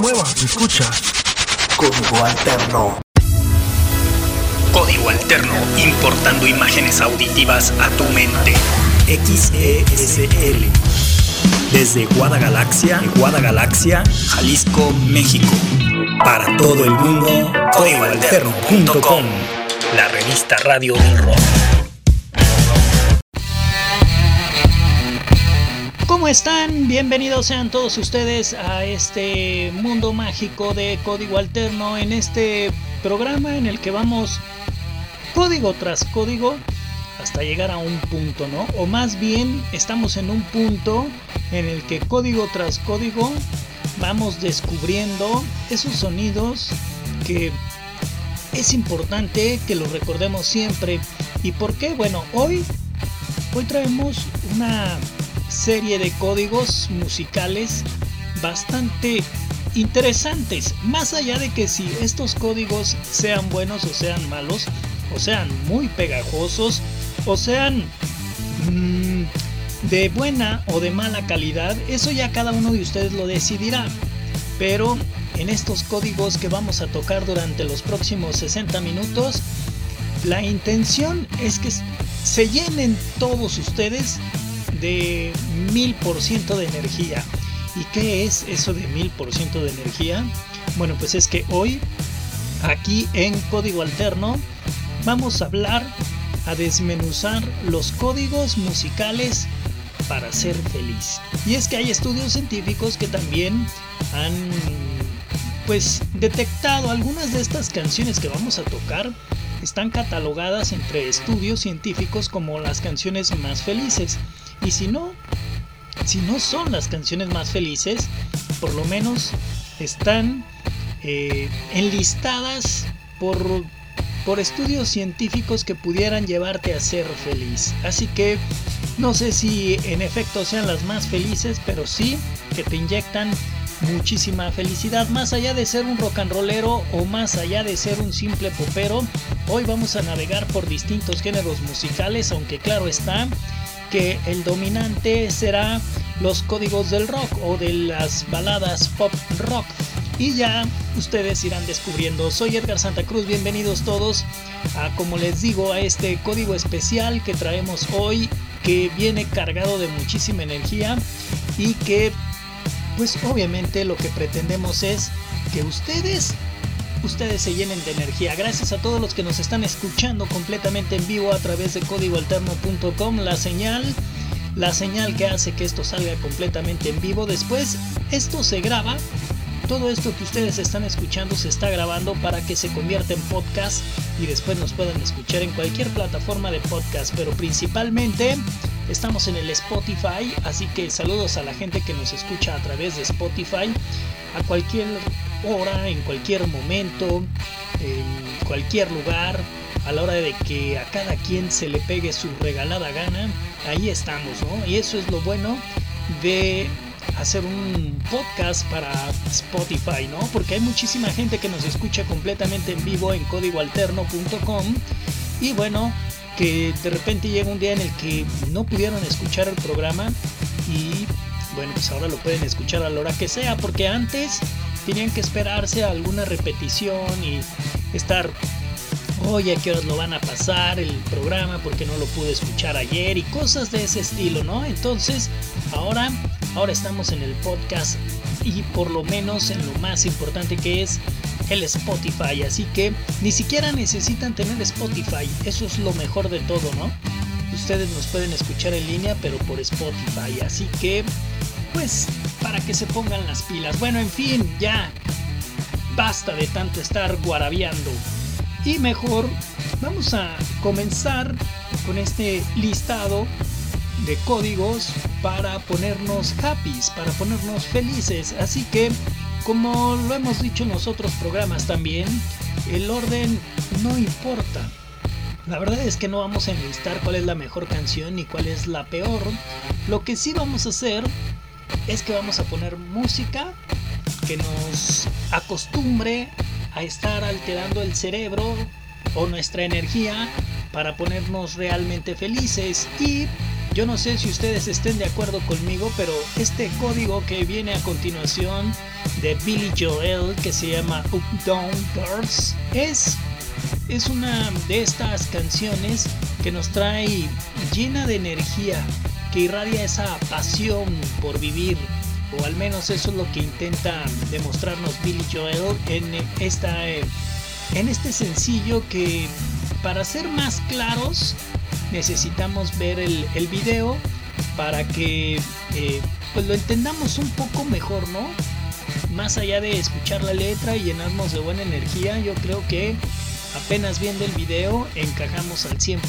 muevas, escucha. Código Alterno. Código Alterno, importando imágenes auditivas a tu mente. XESL. Desde Guadagalaxia, Guadagalaxia, Jalisco, México. Para todo el mundo, códigoalterno.com. La revista radio del rock. Están? Bienvenidos sean todos ustedes a este mundo mágico de código alterno en este programa en el que vamos código tras código hasta llegar a un punto, ¿no? O más bien estamos en un punto en el que código tras código vamos descubriendo esos sonidos que es importante que los recordemos siempre. ¿Y por qué? Bueno, hoy hoy traemos una serie de códigos musicales bastante interesantes. Más allá de que si estos códigos sean buenos o sean malos, o sean muy pegajosos, o sean mmm, de buena o de mala calidad, eso ya cada uno de ustedes lo decidirá. Pero en estos códigos que vamos a tocar durante los próximos 60 minutos, la intención es que se llenen todos ustedes de mil por ciento de energía. ¿Y qué es eso de mil por ciento de energía? Bueno, pues es que hoy, aquí en Código Alterno, vamos a hablar, a desmenuzar los códigos musicales para ser feliz. Y es que hay estudios científicos que también han pues detectado algunas de estas canciones que vamos a tocar están catalogadas entre estudios científicos como las canciones más felices. Y si no, si no son las canciones más felices, por lo menos están eh, enlistadas por, por estudios científicos que pudieran llevarte a ser feliz. Así que no sé si en efecto sean las más felices, pero sí que te inyectan muchísima felicidad. Más allá de ser un rock and rollero o más allá de ser un simple popero, hoy vamos a navegar por distintos géneros musicales, aunque claro está que el dominante será los códigos del rock o de las baladas pop rock. Y ya ustedes irán descubriendo. Soy Edgar Santa Cruz, bienvenidos todos a, como les digo, a este código especial que traemos hoy, que viene cargado de muchísima energía y que, pues obviamente lo que pretendemos es que ustedes ustedes se llenen de energía. Gracias a todos los que nos están escuchando completamente en vivo a través de códigoalterno.com, la señal, la señal que hace que esto salga completamente en vivo. Después, esto se graba. Todo esto que ustedes están escuchando se está grabando para que se convierta en podcast y después nos puedan escuchar en cualquier plataforma de podcast, pero principalmente estamos en el Spotify, así que saludos a la gente que nos escucha a través de Spotify, a cualquier hora, en cualquier momento, en cualquier lugar, a la hora de que a cada quien se le pegue su regalada gana, ahí estamos, ¿no? Y eso es lo bueno de hacer un podcast para Spotify, ¿no? Porque hay muchísima gente que nos escucha completamente en vivo en códigoalterno.com y bueno, que de repente llega un día en el que no pudieron escuchar el programa y bueno, pues ahora lo pueden escuchar a la hora que sea, porque antes tenían que esperarse a alguna repetición y estar, oye, ¿a qué horas lo van a pasar el programa? Porque no lo pude escuchar ayer y cosas de ese estilo, ¿no? Entonces, ahora, ahora estamos en el podcast y por lo menos en lo más importante que es el Spotify. Así que ni siquiera necesitan tener Spotify. Eso es lo mejor de todo, ¿no? Ustedes nos pueden escuchar en línea, pero por Spotify. Así que pues para que se pongan las pilas. Bueno, en fin, ya basta de tanto estar guarabiando. Y mejor vamos a comenzar con este listado de códigos para ponernos happy, para ponernos felices. Así que, como lo hemos dicho en los otros programas también, el orden no importa. La verdad es que no vamos a enlistar cuál es la mejor canción ni cuál es la peor. Lo que sí vamos a hacer es que vamos a poner música que nos acostumbre a estar alterando el cerebro o nuestra energía para ponernos realmente felices. Y yo no sé si ustedes estén de acuerdo conmigo, pero este código que viene a continuación de Billy Joel, que se llama Up Down Girls, es, es una de estas canciones que nos trae llena de energía, que irradia esa pasión por vivir, o al menos eso es lo que intenta demostrarnos Billy Joel en, esta, en este sencillo que, para ser más claros, necesitamos ver el, el video para que eh, pues lo entendamos un poco mejor, ¿no? Más allá de escuchar la letra y llenarnos de buena energía, yo creo que apenas viendo el video encajamos al 100%.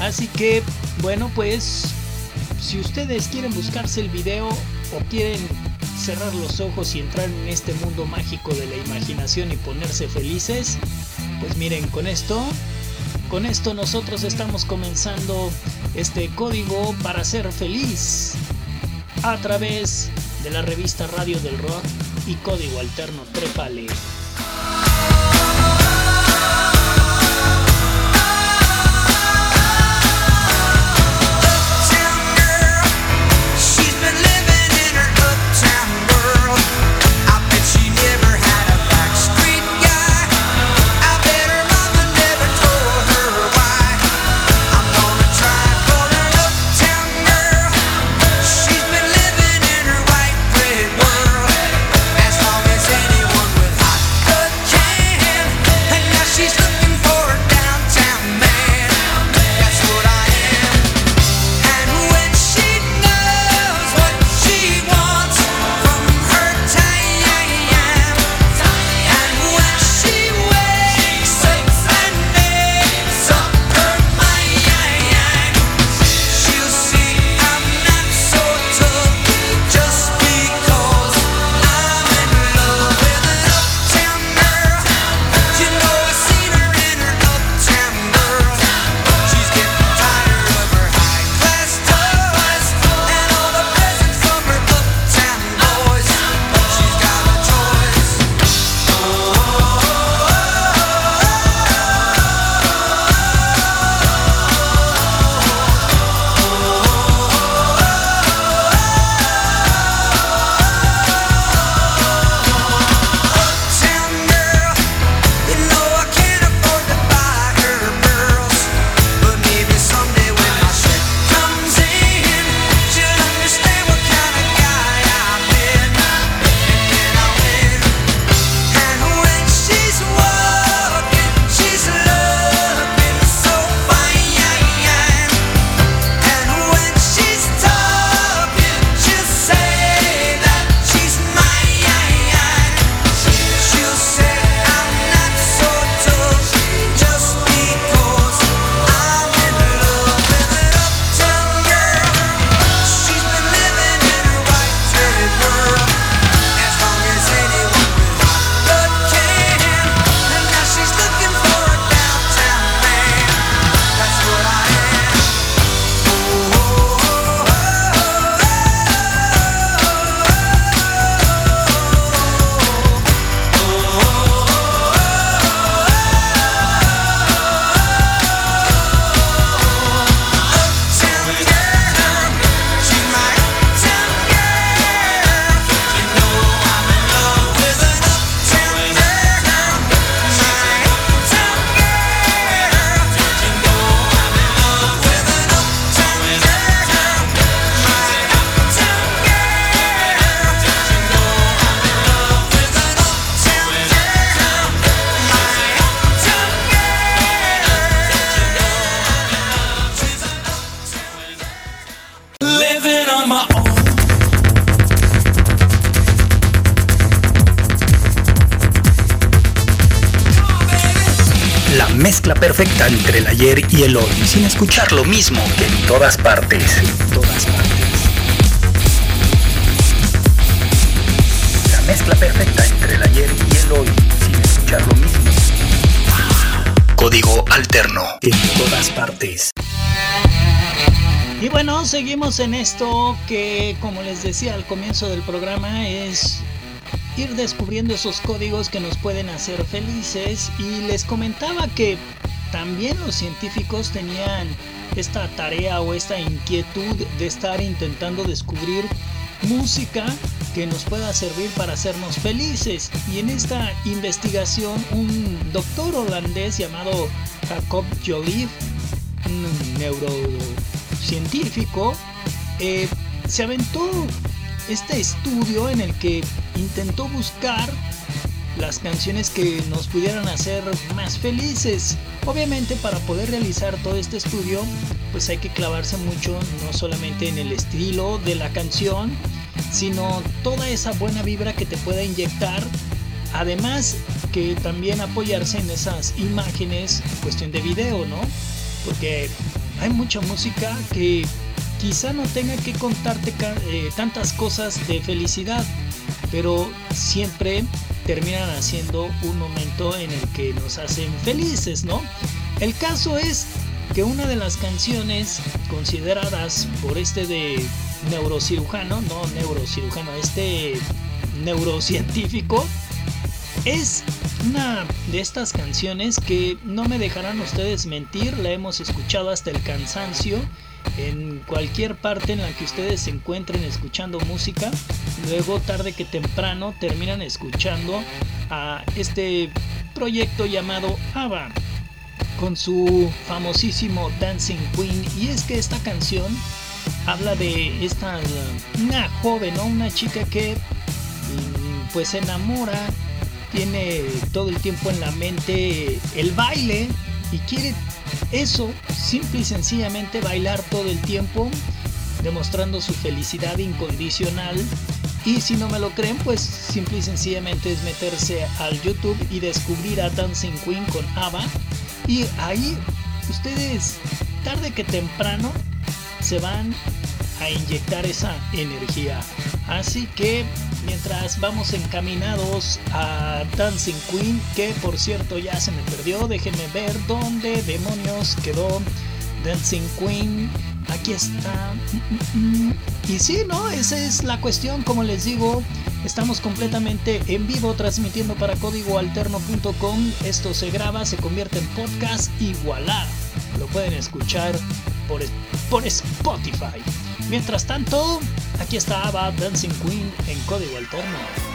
Así que, bueno, pues si ustedes quieren buscarse el video o quieren cerrar los ojos y entrar en este mundo mágico de la imaginación y ponerse felices, pues miren, con esto con esto nosotros estamos comenzando este código para ser feliz a través de la revista Radio del Rock y Código Alterno Trepale. Y el hoy, sin escuchar lo mismo que en todas partes. En todas partes. La mezcla perfecta entre el ayer y el hoy, sin escuchar lo mismo. Código alterno. En todas partes. Y bueno, seguimos en esto que, como les decía al comienzo del programa, es ir descubriendo esos códigos que nos pueden hacer felices. Y les comentaba que también los científicos tenían esta tarea o esta inquietud de estar intentando descubrir música que nos pueda servir para hacernos felices. Y en esta investigación un doctor holandés llamado Jacob Joliffe, un neurocientífico, eh, se aventó este estudio en el que intentó buscar las canciones que nos pudieran hacer más felices. Obviamente para poder realizar todo este estudio pues hay que clavarse mucho no solamente en el estilo de la canción, sino toda esa buena vibra que te pueda inyectar. Además que también apoyarse en esas imágenes, cuestión de video, ¿no? Porque hay mucha música que quizá no tenga que contarte eh, tantas cosas de felicidad, pero siempre terminan haciendo un momento en el que nos hacen felices, ¿no? El caso es que una de las canciones consideradas por este de neurocirujano, no neurocirujano, este neurocientífico, es una de estas canciones que no me dejarán ustedes mentir, la hemos escuchado hasta el cansancio en cualquier parte en la que ustedes se encuentren escuchando música, luego tarde que temprano terminan escuchando a este proyecto llamado ABBA con su famosísimo Dancing Queen y es que esta canción habla de esta una joven, ¿no? una chica que mm, pues se enamora, tiene todo el tiempo en la mente el baile y quiere eso, simple y sencillamente bailar todo el tiempo, demostrando su felicidad incondicional. Y si no me lo creen, pues simple y sencillamente es meterse al YouTube y descubrir a Dancing Queen con ABBA. Y ahí ustedes, tarde que temprano, se van a inyectar esa energía. Así que mientras vamos encaminados a Dancing Queen, que por cierto ya se me perdió, déjenme ver dónde demonios quedó Dancing Queen. Aquí está. Y sí, ¿no? Esa es la cuestión, como les digo. Estamos completamente en vivo transmitiendo para códigoalterno.com. Esto se graba, se convierte en podcast y voilà. Lo pueden escuchar por, por Spotify. Mientras tanto, aquí está Ava Dancing Queen en código alterno.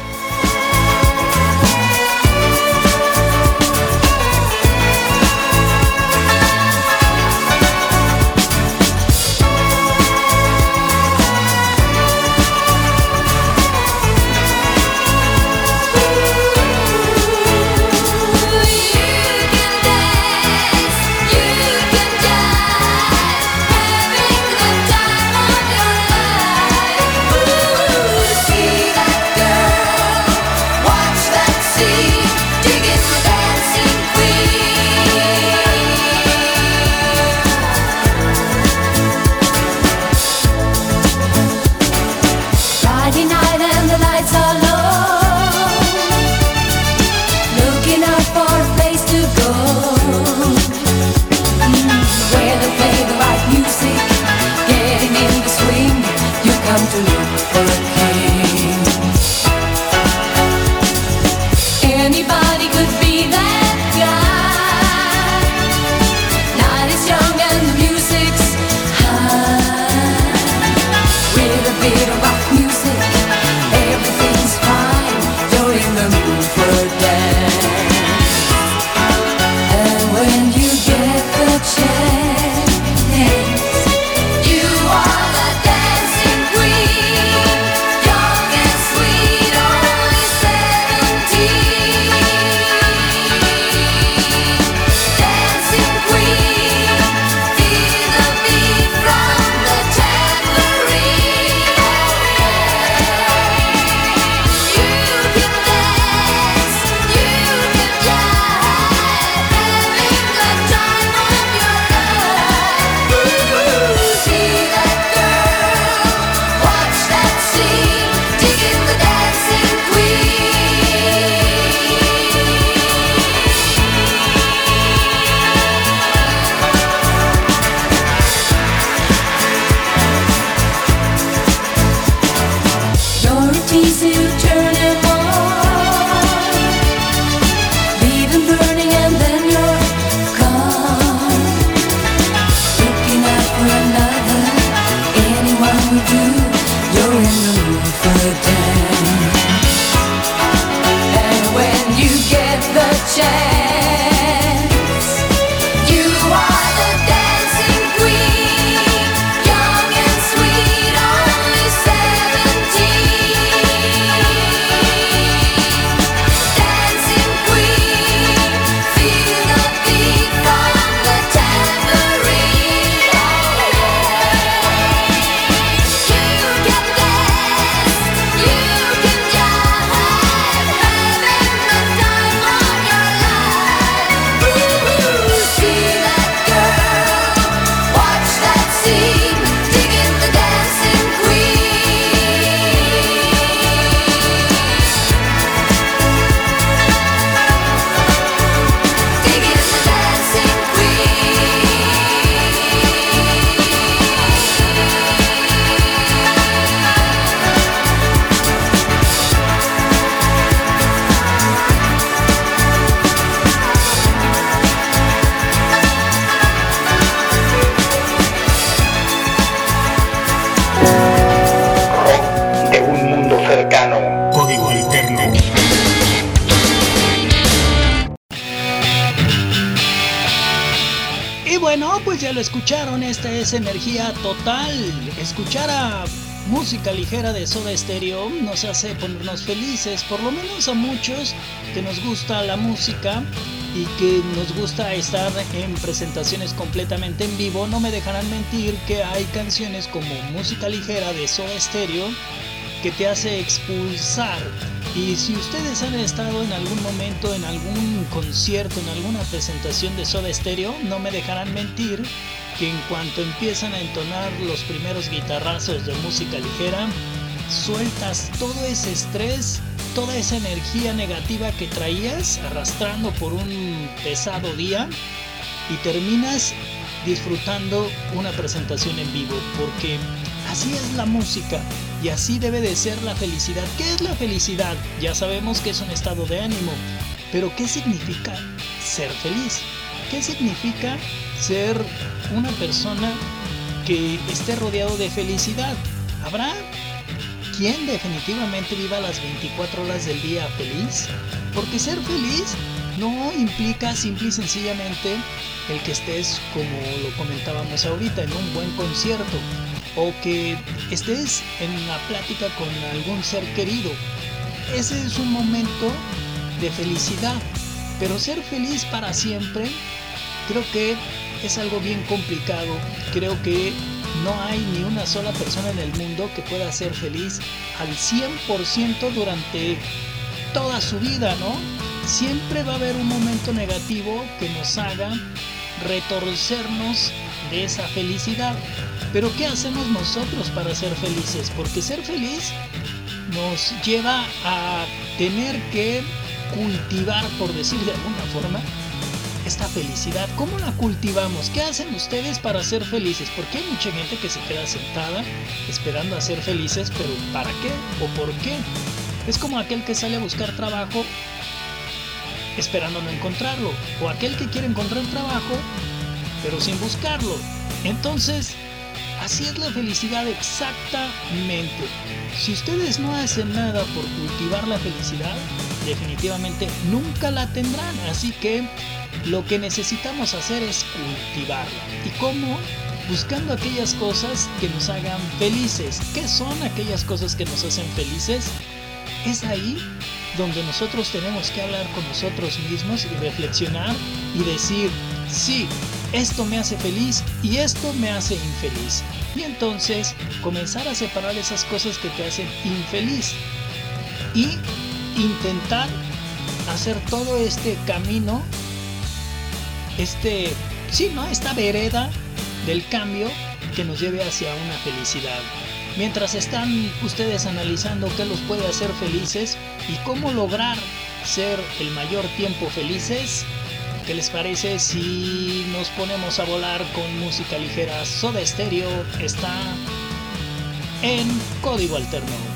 Es energía total. Escuchar a música ligera de Soda Stereo nos hace ponernos felices, por lo menos a muchos que nos gusta la música y que nos gusta estar en presentaciones completamente en vivo, no me dejarán mentir que hay canciones como música ligera de Soda Stereo que te hace expulsar. Y si ustedes han estado en algún momento en algún concierto, en alguna presentación de Soda Stereo, no me dejarán mentir que en cuanto empiezan a entonar los primeros guitarrazos de música ligera, sueltas todo ese estrés, toda esa energía negativa que traías arrastrando por un pesado día y terminas disfrutando una presentación en vivo, porque así es la música y así debe de ser la felicidad. ¿Qué es la felicidad? Ya sabemos que es un estado de ánimo, pero ¿qué significa ser feliz? ¿Qué significa ser una persona que esté rodeado de felicidad? ¿Habrá quien definitivamente viva las 24 horas del día feliz? Porque ser feliz no implica simple y sencillamente el que estés, como lo comentábamos ahorita, en un buen concierto o que estés en una plática con algún ser querido. Ese es un momento de felicidad, pero ser feliz para siempre creo que es algo bien complicado. Creo que no hay ni una sola persona en el mundo que pueda ser feliz al 100% durante toda su vida, ¿no? Siempre va a haber un momento negativo que nos haga retorcernos de esa felicidad. Pero ¿qué hacemos nosotros para ser felices? Porque ser feliz nos lleva a tener que cultivar, por decir de alguna forma, esta felicidad. ¿Cómo la cultivamos? ¿Qué hacen ustedes para ser felices? Porque hay mucha gente que se queda sentada esperando a ser felices, pero ¿para qué o por qué? Es como aquel que sale a buscar trabajo esperando no encontrarlo, o aquel que quiere encontrar trabajo pero sin buscarlo. Entonces, así es la felicidad exactamente. Si ustedes no hacen nada por cultivar la felicidad, definitivamente nunca la tendrán. Así que lo que necesitamos hacer es cultivarla. ¿Y cómo? Buscando aquellas cosas que nos hagan felices. ¿Qué son aquellas cosas que nos hacen felices? Es ahí donde nosotros tenemos que hablar con nosotros mismos y reflexionar y decir, sí, esto me hace feliz y esto me hace infeliz. Y entonces comenzar a separar esas cosas que te hacen infeliz y intentar hacer todo este camino, este, sí, ¿no? Esta vereda del cambio que nos lleve hacia una felicidad. Mientras están ustedes analizando qué los puede hacer felices y cómo lograr ser el mayor tiempo felices, ¿Qué les parece si nos ponemos a volar con música ligera? Soda Stereo está en código alterno.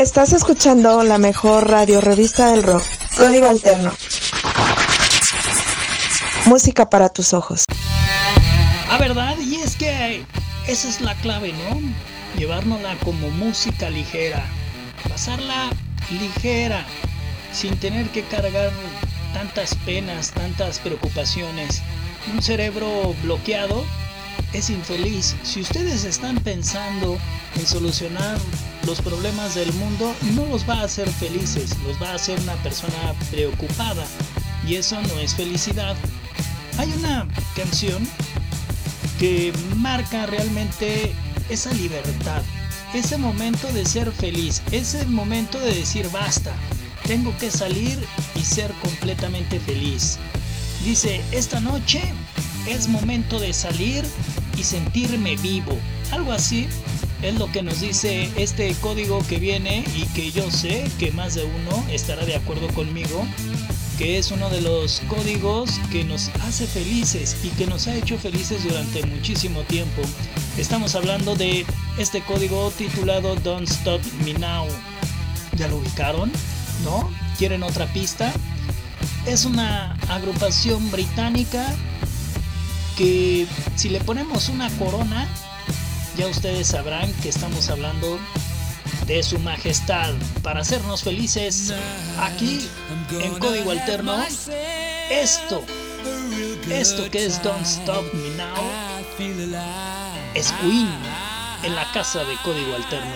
Estás escuchando la mejor radio revista del rock. Código Alterno. Música para tus ojos. Ah, ¿verdad? Y es que esa es la clave, ¿no? Llevárnosla como música ligera. Pasarla ligera, sin tener que cargar tantas penas, tantas preocupaciones. Un cerebro bloqueado es infeliz. Si ustedes están pensando en solucionar los problemas del mundo, no los va a hacer felices, los va a hacer una persona preocupada. Y eso no es felicidad. Hay una canción que marca realmente esa libertad, ese momento de ser feliz, ese momento de decir basta, tengo que salir y ser completamente feliz. Dice, esta noche es momento de salir y sentirme vivo. Algo así es lo que nos dice este código que viene y que yo sé que más de uno estará de acuerdo conmigo, que es uno de los códigos que nos hace felices y que nos ha hecho felices durante muchísimo tiempo. Estamos hablando de este código titulado Don't Stop Me Now. ¿Ya lo ubicaron? ¿No? ¿Quieren otra pista? Es una agrupación británica que si le ponemos una corona, ya ustedes sabrán que estamos hablando de su majestad para hacernos felices aquí en código alterno. Esto, esto que es Don't Stop Me Now, es Queen en la casa de código alterno.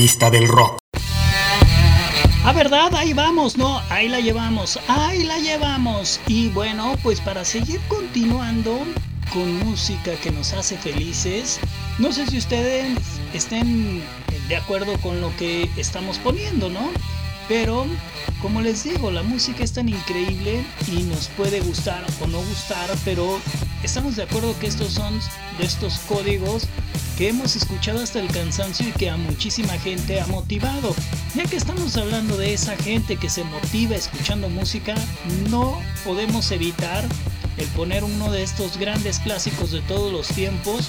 Revista del rock. Ah, verdad, ahí vamos, ¿no? Ahí la llevamos, ahí la llevamos. Y bueno, pues para seguir continuando con música que nos hace felices, no sé si ustedes estén de acuerdo con lo que estamos poniendo, ¿no? Pero, como les digo, la música es tan increíble y nos puede gustar o no gustar, pero estamos de acuerdo que estos son de estos códigos que hemos escuchado hasta el cansancio y que a muchísima gente ha motivado. Ya que estamos hablando de esa gente que se motiva escuchando música, no podemos evitar el poner uno de estos grandes clásicos de todos los tiempos.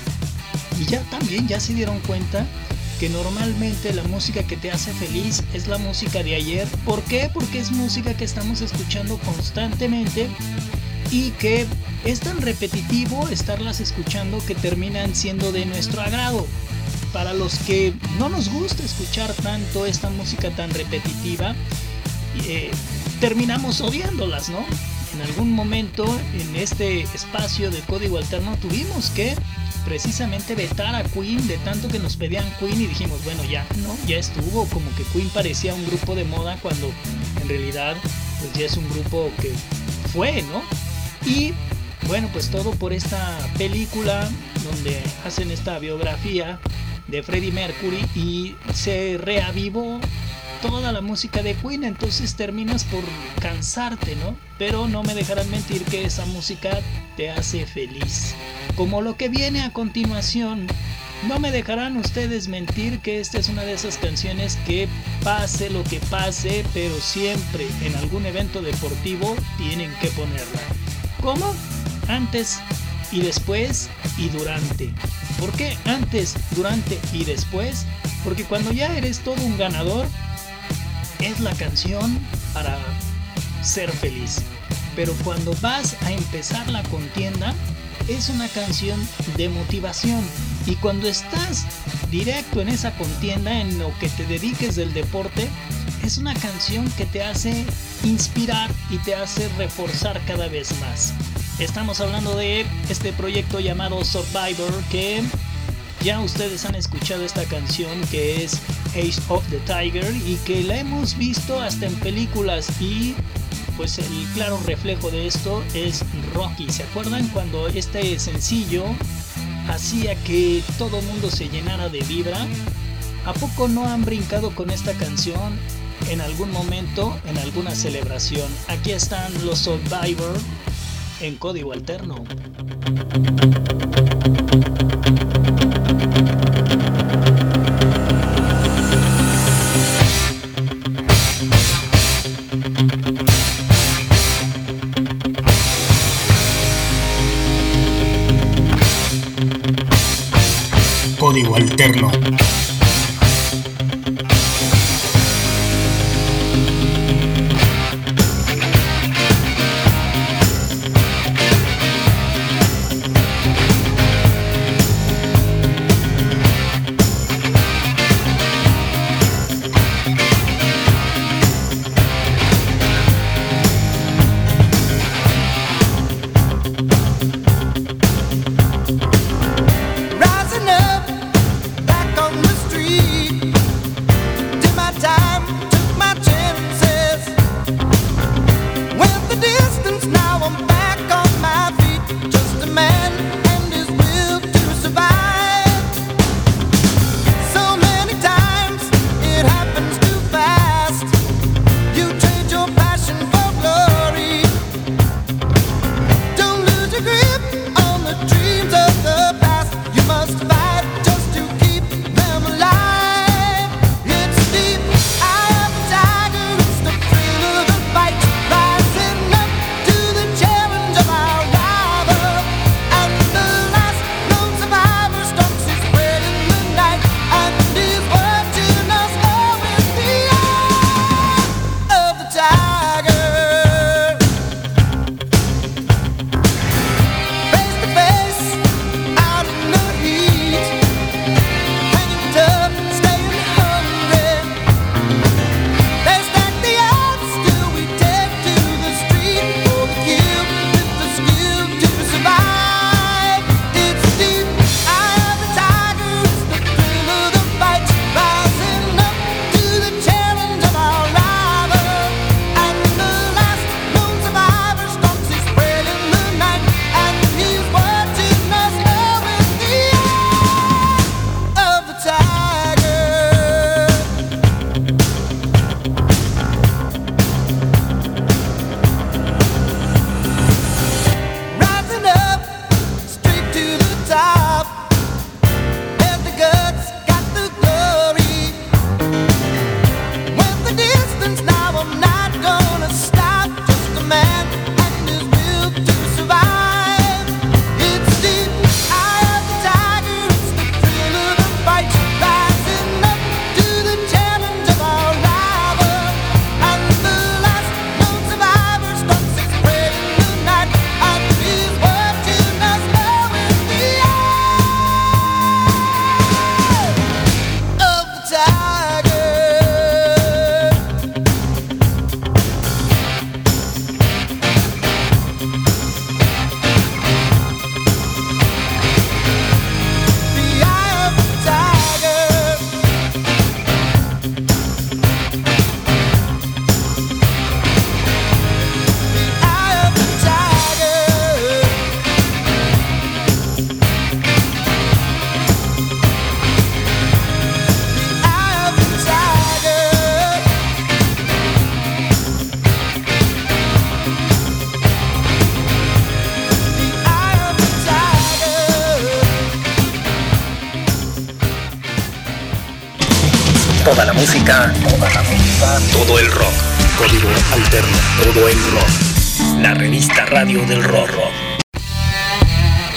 Y ya también ya se dieron cuenta que normalmente la música que te hace feliz es la música de ayer. ¿Por qué? Porque es música que estamos escuchando constantemente y que es tan repetitivo estarlas escuchando que terminan siendo de nuestro agrado. Para los que no nos gusta escuchar tanto esta música tan repetitiva, eh, terminamos odiándolas, ¿no? En algún momento en este espacio de código alterno tuvimos que precisamente vetar a Queen de tanto que nos pedían Queen y dijimos, bueno, ya, ¿no? Ya estuvo, como que Queen parecía un grupo de moda cuando en realidad pues ya es un grupo que fue, ¿no? Y bueno, pues todo por esta película donde hacen esta biografía de Freddie Mercury y se reavivó toda la música de Queen, entonces terminas por cansarte, ¿no? Pero no me dejarán mentir que esa música te hace feliz. Como lo que viene a continuación, no me dejarán ustedes mentir que esta es una de esas canciones que pase lo que pase, pero siempre en algún evento deportivo tienen que ponerla. ¿Cómo? Antes y después y durante. ¿Por qué antes, durante y después? Porque cuando ya eres todo un ganador, es la canción para ser feliz. Pero cuando vas a empezar la contienda, es una canción de motivación. Y cuando estás directo en esa contienda, en lo que te dediques del deporte, es una canción que te hace inspirar y te hace reforzar cada vez más. Estamos hablando de este proyecto llamado Survivor que ya ustedes han escuchado esta canción que es Ace of the Tiger y que la hemos visto hasta en películas y pues el claro reflejo de esto es Rocky. ¿Se acuerdan cuando este sencillo hacía que todo mundo se llenara de vibra? ¿A poco no han brincado con esta canción en algún momento, en alguna celebración? Aquí están los Survivor en código alterno. Código Alterno. Todo el rock. Código Alterno. Todo el rock. La revista radio del rock.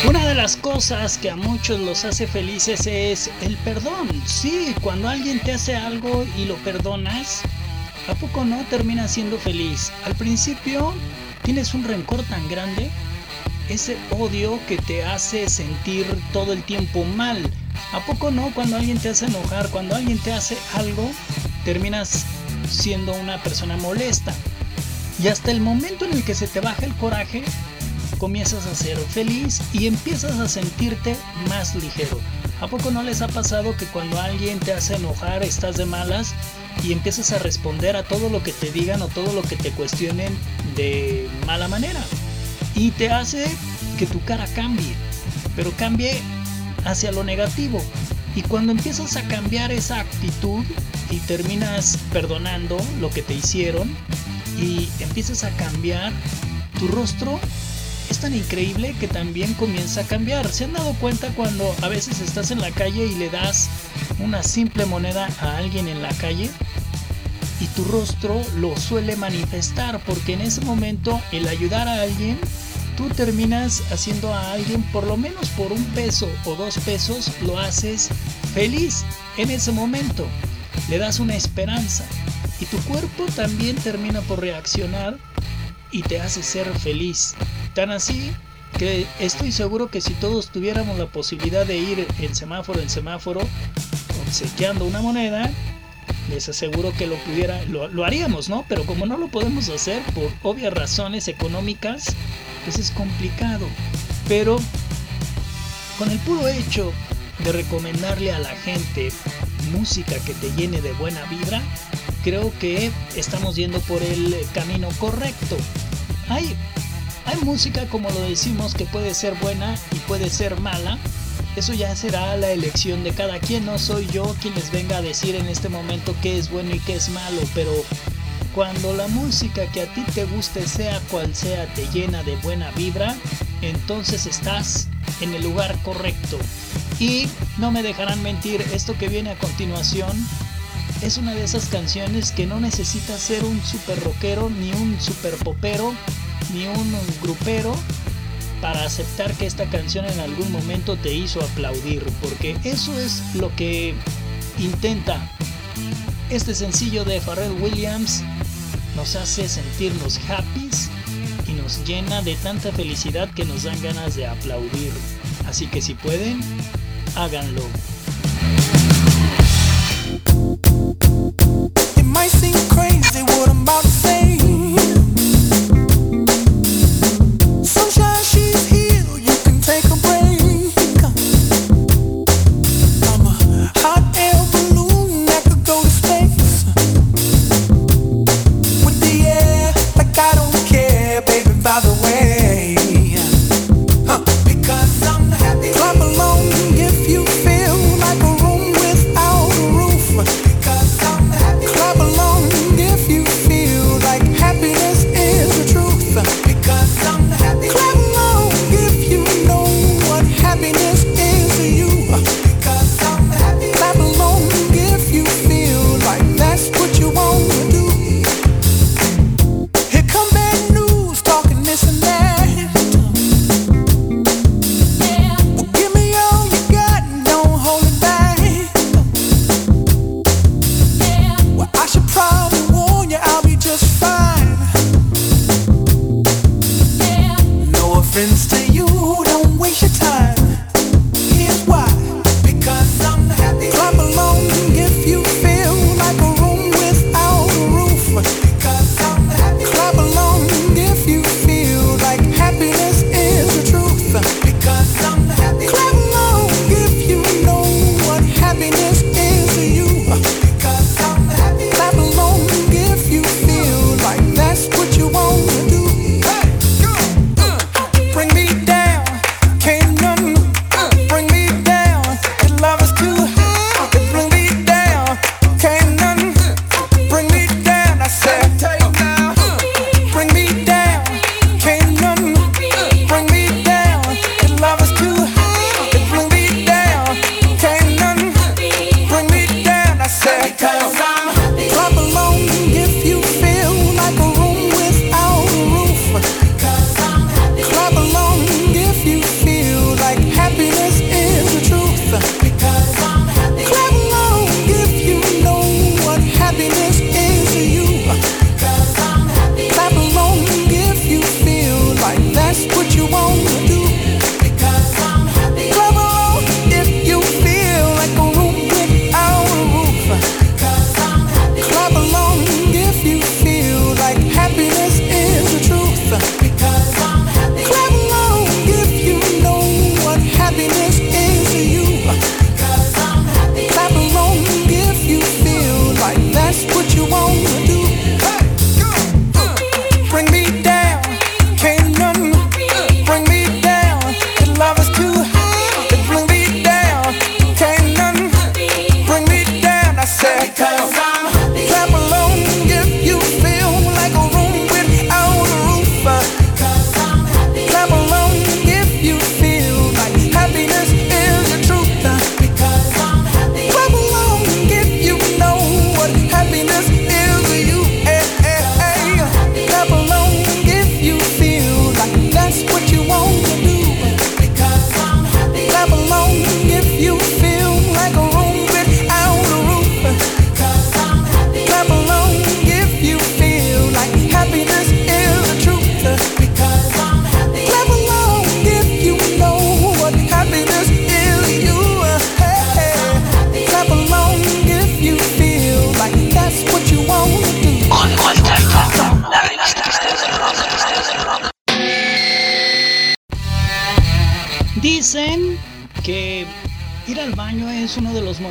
Una de las cosas que a muchos los hace felices es el perdón. Sí, cuando alguien te hace algo y lo perdonas, ¿a poco no terminas siendo feliz? Al principio tienes un rencor tan grande, ese odio que te hace sentir todo el tiempo mal. ¿A poco no cuando alguien te hace enojar, cuando alguien te hace algo, terminas siendo una persona molesta? Y hasta el momento en el que se te baja el coraje, comienzas a ser feliz y empiezas a sentirte más ligero. ¿A poco no les ha pasado que cuando alguien te hace enojar estás de malas y empiezas a responder a todo lo que te digan o todo lo que te cuestionen de mala manera? Y te hace que tu cara cambie, pero cambie hacia lo negativo. Y cuando empiezas a cambiar esa actitud terminas perdonando lo que te hicieron y empiezas a cambiar, tu rostro es tan increíble que también comienza a cambiar. ¿Se han dado cuenta cuando a veces estás en la calle y le das una simple moneda a alguien en la calle? Y tu rostro lo suele manifestar porque en ese momento el ayudar a alguien, tú terminas haciendo a alguien por lo menos por un peso o dos pesos, lo haces feliz en ese momento. Le das una esperanza y tu cuerpo también termina por reaccionar y te hace ser feliz. Tan así que estoy seguro que si todos tuviéramos la posibilidad de ir en semáforo en semáforo obsequiando una moneda, les aseguro que lo pudiera, lo, haríamos, ¿no? Pero como no lo podemos hacer por obvias razones económicas, pues es complicado. Pero con el puro hecho de recomendarle a la gente música que te llene de buena vibra, creo que estamos yendo por el camino correcto. Hay, hay música, como lo decimos, que puede ser buena y puede ser mala. Eso ya será la elección de cada quien. No soy yo quien les venga a decir en este momento qué es bueno y qué es malo, pero cuando la música que a ti te guste, sea cual sea, te llena de buena vibra, entonces estás en el lugar correcto. Y no me dejarán mentir, esto que viene a continuación es una de esas canciones que no necesita ser un super rockero, ni un super popero, ni un grupero para aceptar que esta canción en algún momento te hizo aplaudir, porque eso es lo que intenta este sencillo de Pharrell Williams nos hace sentirnos happy llena de tanta felicidad que nos dan ganas de aplaudir. Así que si pueden, háganlo.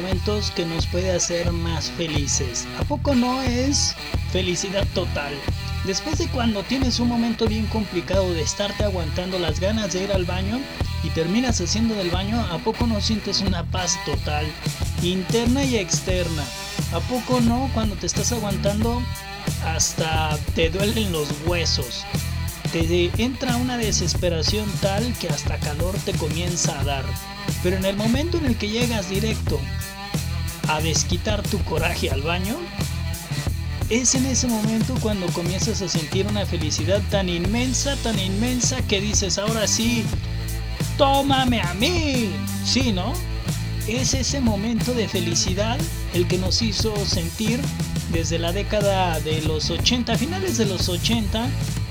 Momentos que nos puede hacer más felices. ¿A poco no es felicidad total? Después de cuando tienes un momento bien complicado de estarte aguantando las ganas de ir al baño y terminas haciendo del baño, ¿a poco no sientes una paz total, interna y externa? ¿A poco no cuando te estás aguantando hasta te duelen los huesos? te entra una desesperación tal que hasta calor te comienza a dar. Pero en el momento en el que llegas directo a desquitar tu coraje al baño, es en ese momento cuando comienzas a sentir una felicidad tan inmensa, tan inmensa que dices, ahora sí, tómame a mí. Sí, ¿no? Es ese momento de felicidad el que nos hizo sentir desde la década de los 80, finales de los 80,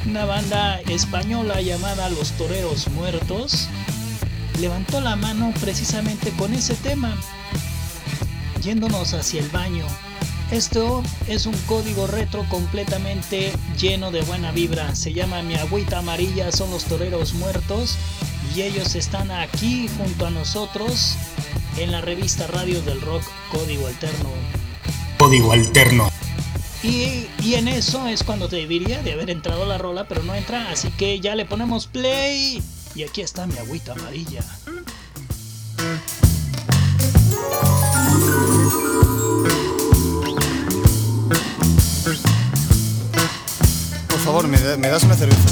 una banda española llamada Los Toreros Muertos levantó la mano precisamente con ese tema, yéndonos hacia el baño. Esto es un código retro completamente lleno de buena vibra. Se llama Mi Agüita Amarilla, son los Toreros Muertos y ellos están aquí junto a nosotros en la revista Radio del Rock Código Alterno. Código Alterno. Y, y, en eso es cuando te debería de haber entrado la rola, pero no entra, así que ya le ponemos play. Y aquí está mi agüita amarilla. Favor, ¿me, me das una cerveza?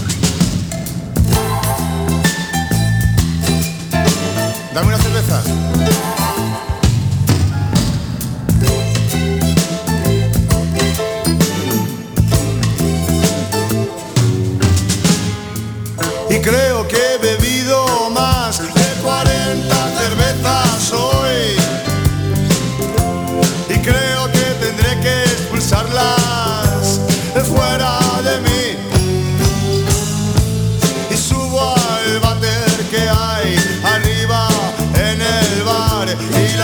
Dame una cerveza. y creo que he bebido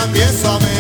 empiezo a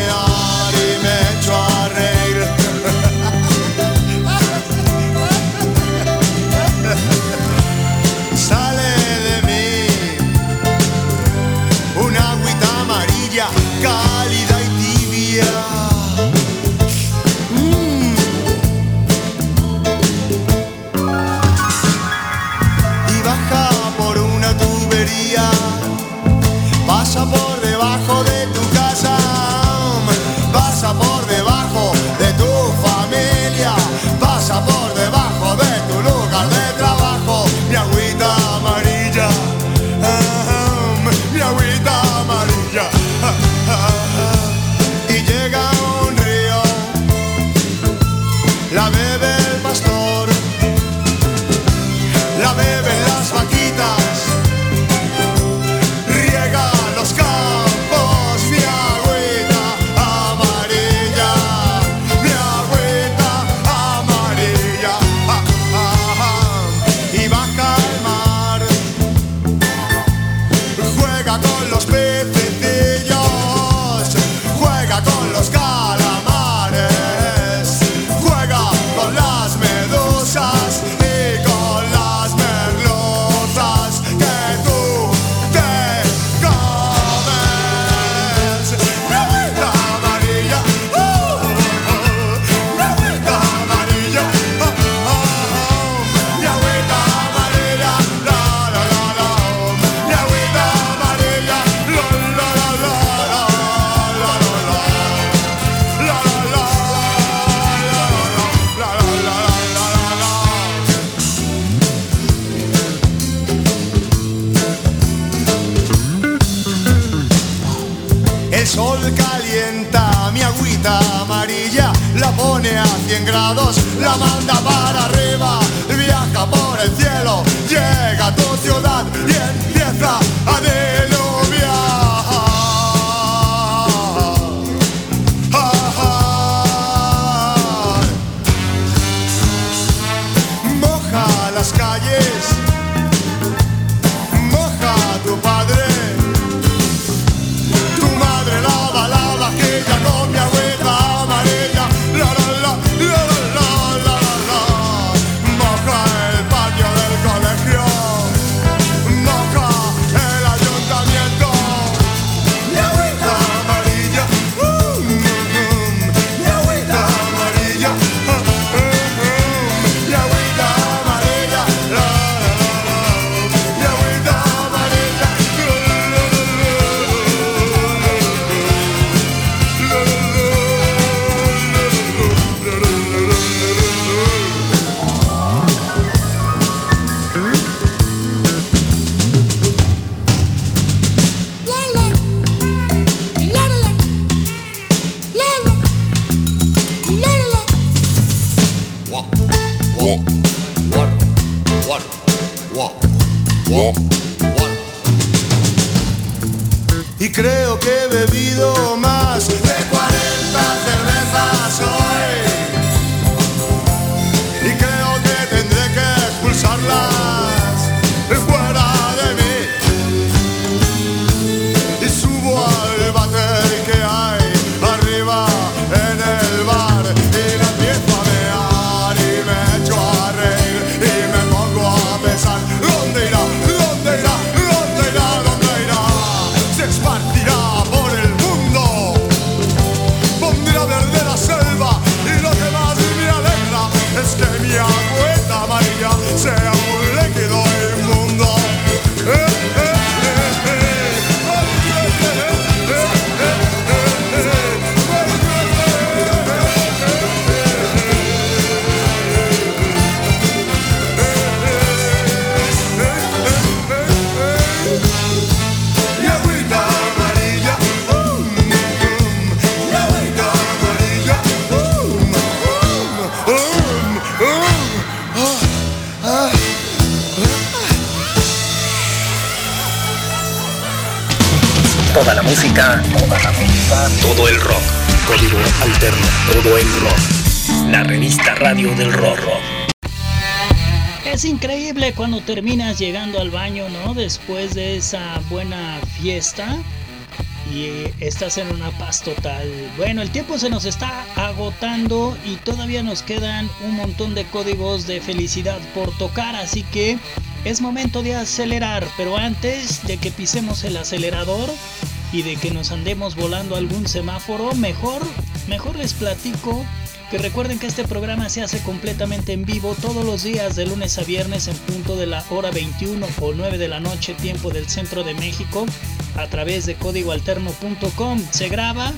llegando al baño, ¿no? Después de esa buena fiesta y eh, estás en una paz total. Bueno, el tiempo se nos está agotando y todavía nos quedan un montón de códigos de felicidad por tocar, así que es momento de acelerar, pero antes de que pisemos el acelerador y de que nos andemos volando algún semáforo, mejor, mejor les platico que recuerden que este programa se hace completamente en vivo todos los días de lunes a viernes en punto de la hora 21 o 9 de la noche tiempo del centro de México a través de códigoalterno.com. Se graba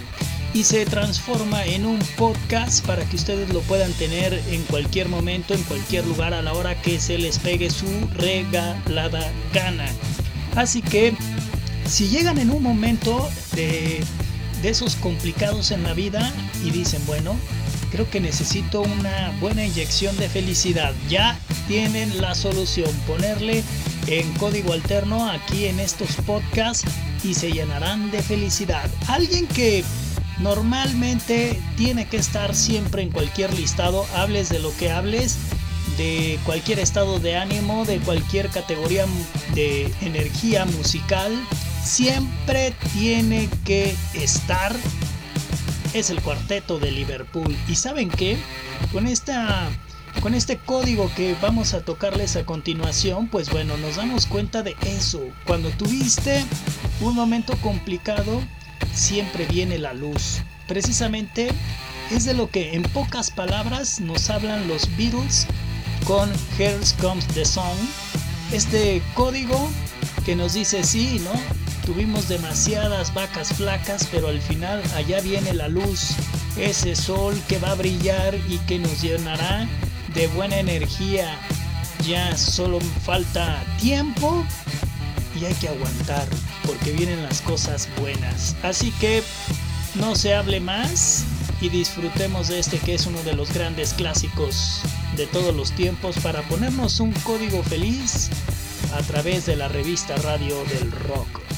y se transforma en un podcast para que ustedes lo puedan tener en cualquier momento, en cualquier lugar, a la hora que se les pegue su regalada gana. Así que si llegan en un momento de, de esos complicados en la vida y dicen, bueno, creo que necesito una buena inyección de felicidad, ya tienen la solución, ponerle en código alterno aquí en estos podcasts y se llenarán de felicidad. Alguien que normalmente tiene que estar siempre en cualquier listado, hables de lo que hables, de cualquier estado de ánimo, de cualquier categoría de energía musical, siempre tiene que estar es el cuarteto de Liverpool. ¿Y saben qué? Con esta con este código que vamos a tocarles a continuación, pues bueno, nos damos cuenta de eso. Cuando tuviste un momento complicado, siempre viene la luz. Precisamente es de lo que en pocas palabras nos hablan los Beatles con Here Comes the Sun. Este código que nos dice sí, ¿no? Tuvimos demasiadas vacas flacas, pero al final allá viene la luz, ese sol que va a brillar y que nos llenará de buena energía. Ya solo falta tiempo y hay que aguantar porque vienen las cosas buenas. Así que no se hable más y disfrutemos de este que es uno de los grandes clásicos de todos los tiempos para ponernos un código feliz a través de la revista Radio del Rock.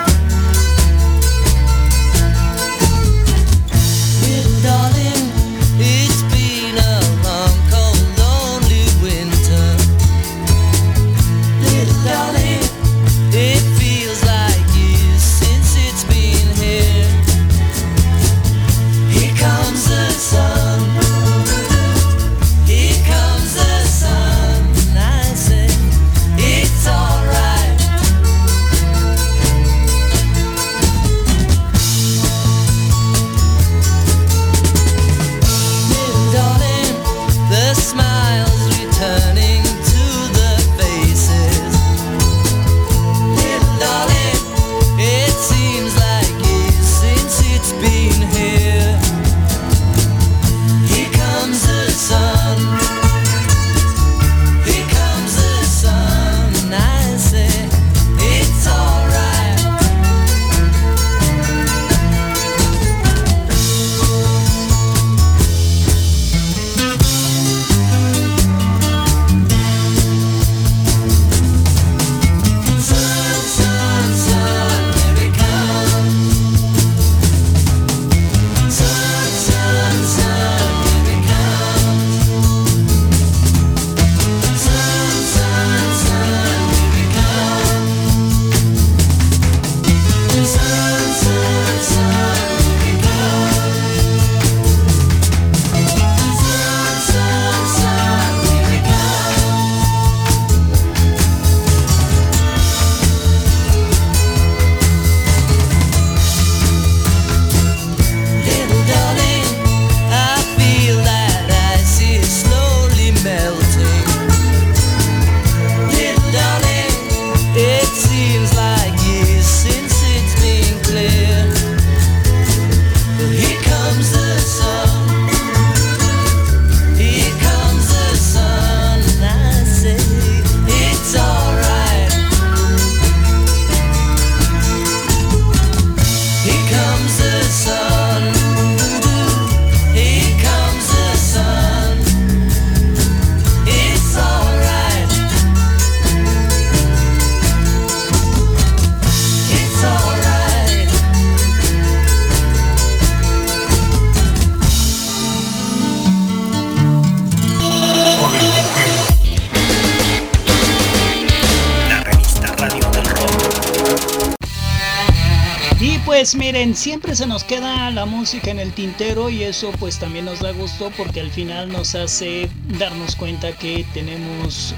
Siempre se nos queda la música en el tintero y eso pues también nos da gusto porque al final nos hace darnos cuenta que tenemos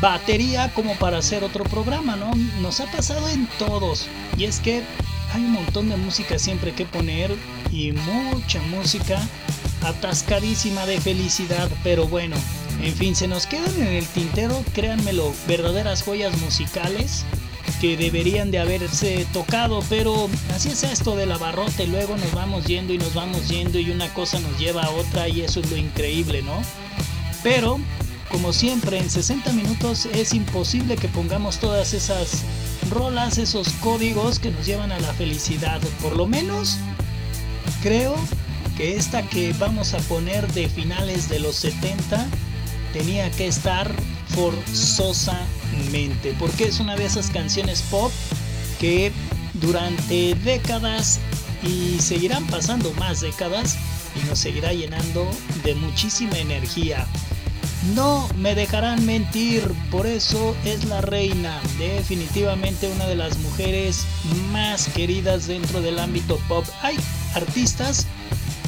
batería como para hacer otro programa, ¿no? Nos ha pasado en todos. Y es que hay un montón de música siempre que poner y mucha música atascadísima de felicidad, pero bueno, en fin, se nos quedan en el tintero, créanmelo, verdaderas joyas musicales que deberían de haberse tocado, pero así es esto del abarrote, luego nos vamos yendo y nos vamos yendo y una cosa nos lleva a otra y eso es lo increíble, ¿no? Pero, como siempre, en 60 minutos es imposible que pongamos todas esas rolas, esos códigos que nos llevan a la felicidad, por lo menos creo que esta que vamos a poner de finales de los 70 tenía que estar forzosamente, porque es una de esas canciones pop que durante décadas y seguirán pasando más décadas y nos seguirá llenando de muchísima energía. No me dejarán mentir, por eso es la reina, definitivamente una de las mujeres más queridas dentro del ámbito pop. Hay artistas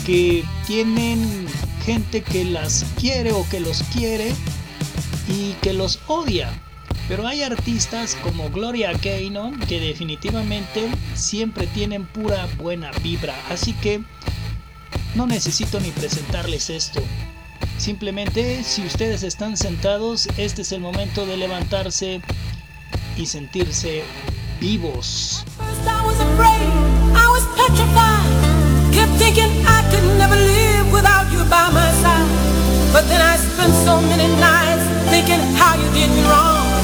que tienen gente que las quiere o que los quiere y que los odia. Pero hay artistas como Gloria Gaynor que definitivamente siempre tienen pura buena vibra. Así que no necesito ni presentarles esto. Simplemente, si ustedes están sentados, este es el momento de levantarse y sentirse vivos. But then I spent so many nights thinking how you did me wrong.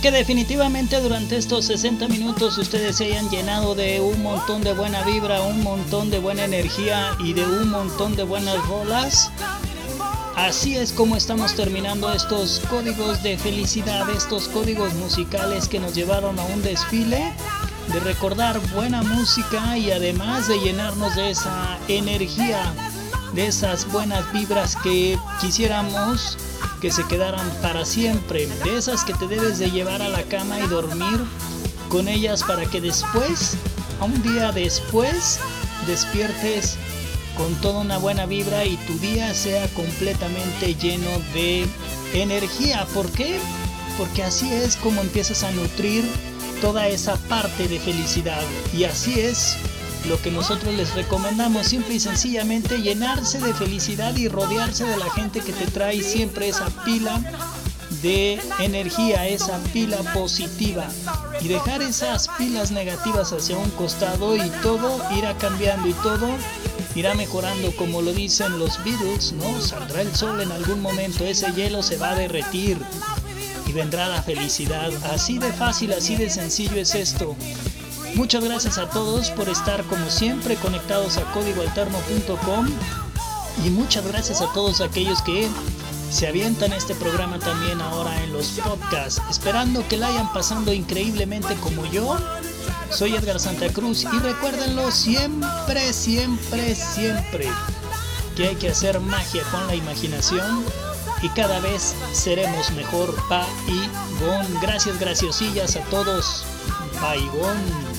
que definitivamente durante estos 60 minutos ustedes se hayan llenado de un montón de buena vibra, un montón de buena energía y de un montón de buenas rolas. Así es como estamos terminando estos códigos de felicidad, estos códigos musicales que nos llevaron a un desfile de recordar buena música y además de llenarnos de esa energía, de esas buenas vibras que quisiéramos que se quedaran para siempre, de esas que te debes de llevar a la cama y dormir con ellas para que después, a un día después, despiertes con toda una buena vibra y tu día sea completamente lleno de energía. ¿Por qué? Porque así es como empiezas a nutrir toda esa parte de felicidad. Y así es lo que nosotros les recomendamos, simple y sencillamente llenarse de felicidad y rodearse de la gente que te trae siempre esa pila de energía, esa pila positiva y dejar esas pilas negativas hacia un costado y todo irá cambiando y todo irá mejorando como lo dicen los Beatles, ¿no? Saldrá el sol en algún momento, ese hielo se va a derretir y vendrá la felicidad. Así de fácil, así de sencillo es esto. Muchas gracias a todos por estar como siempre conectados a códigoalterno.com y muchas gracias a todos aquellos que se avientan este programa también ahora en los podcasts, esperando que la hayan pasando increíblemente como yo. Soy Edgar Santa Cruz y recuérdenlo siempre, siempre, siempre que hay que hacer magia con la imaginación y cada vez seremos mejor. Pa y gon. Gracias, graciosillas a todos. Paigón.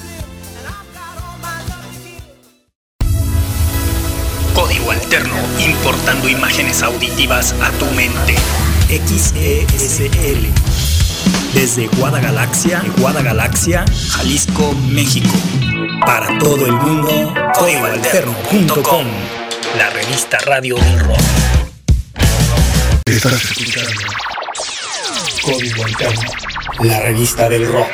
Código Alterno, importando imágenes auditivas a tu mente. XESL. Desde Guadagalaxia, Guadagalaxia, Jalisco, México. Para todo el mundo, códigoalterno.com. La revista radio del rock. Estás escuchando Código Alterno. La revista del rock.